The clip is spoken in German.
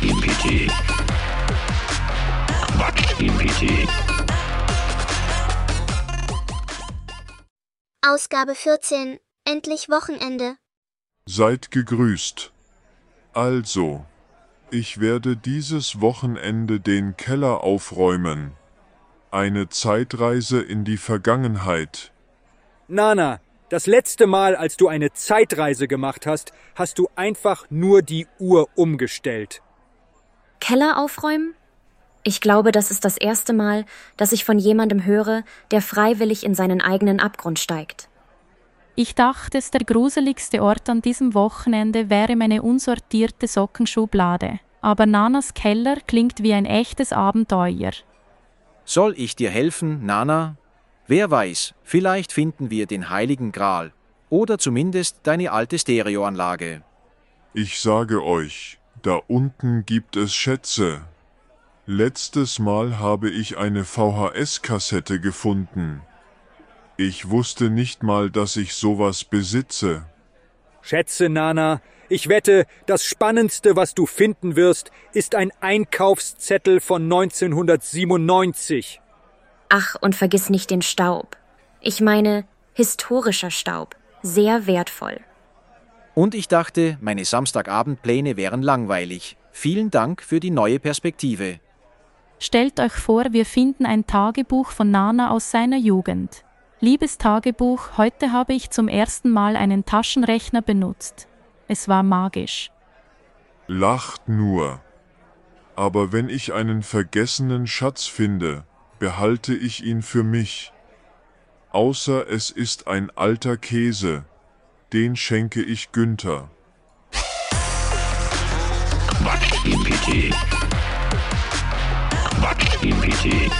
Quatsch im PT. Quatsch im PT. Ausgabe 14. Endlich Wochenende. Seid gegrüßt. Also, ich werde dieses Wochenende den Keller aufräumen. Eine Zeitreise in die Vergangenheit. Nana, das letzte Mal, als du eine Zeitreise gemacht hast, hast du einfach nur die Uhr umgestellt. Keller aufräumen? Ich glaube, das ist das erste Mal, dass ich von jemandem höre, der freiwillig in seinen eigenen Abgrund steigt. Ich dachte, der gruseligste Ort an diesem Wochenende wäre meine unsortierte Sockenschublade. Aber Nanas Keller klingt wie ein echtes Abenteuer. Soll ich dir helfen, Nana? Wer weiß, vielleicht finden wir den heiligen Gral. Oder zumindest deine alte Stereoanlage. Ich sage euch, da unten gibt es Schätze. Letztes Mal habe ich eine VHS-Kassette gefunden. Ich wusste nicht mal, dass ich sowas besitze. Schätze, Nana, ich wette, das Spannendste, was du finden wirst, ist ein Einkaufszettel von 1997. Ach, und vergiss nicht den Staub. Ich meine, historischer Staub. Sehr wertvoll. Und ich dachte, meine Samstagabendpläne wären langweilig. Vielen Dank für die neue Perspektive. Stellt euch vor, wir finden ein Tagebuch von Nana aus seiner Jugend. Liebes Tagebuch, heute habe ich zum ersten Mal einen Taschenrechner benutzt. Es war magisch. Lacht nur. Aber wenn ich einen vergessenen Schatz finde, behalte ich ihn für mich. Außer es ist ein alter Käse, den schenke ich Günther. Quatsch im PT. Quatsch im PT.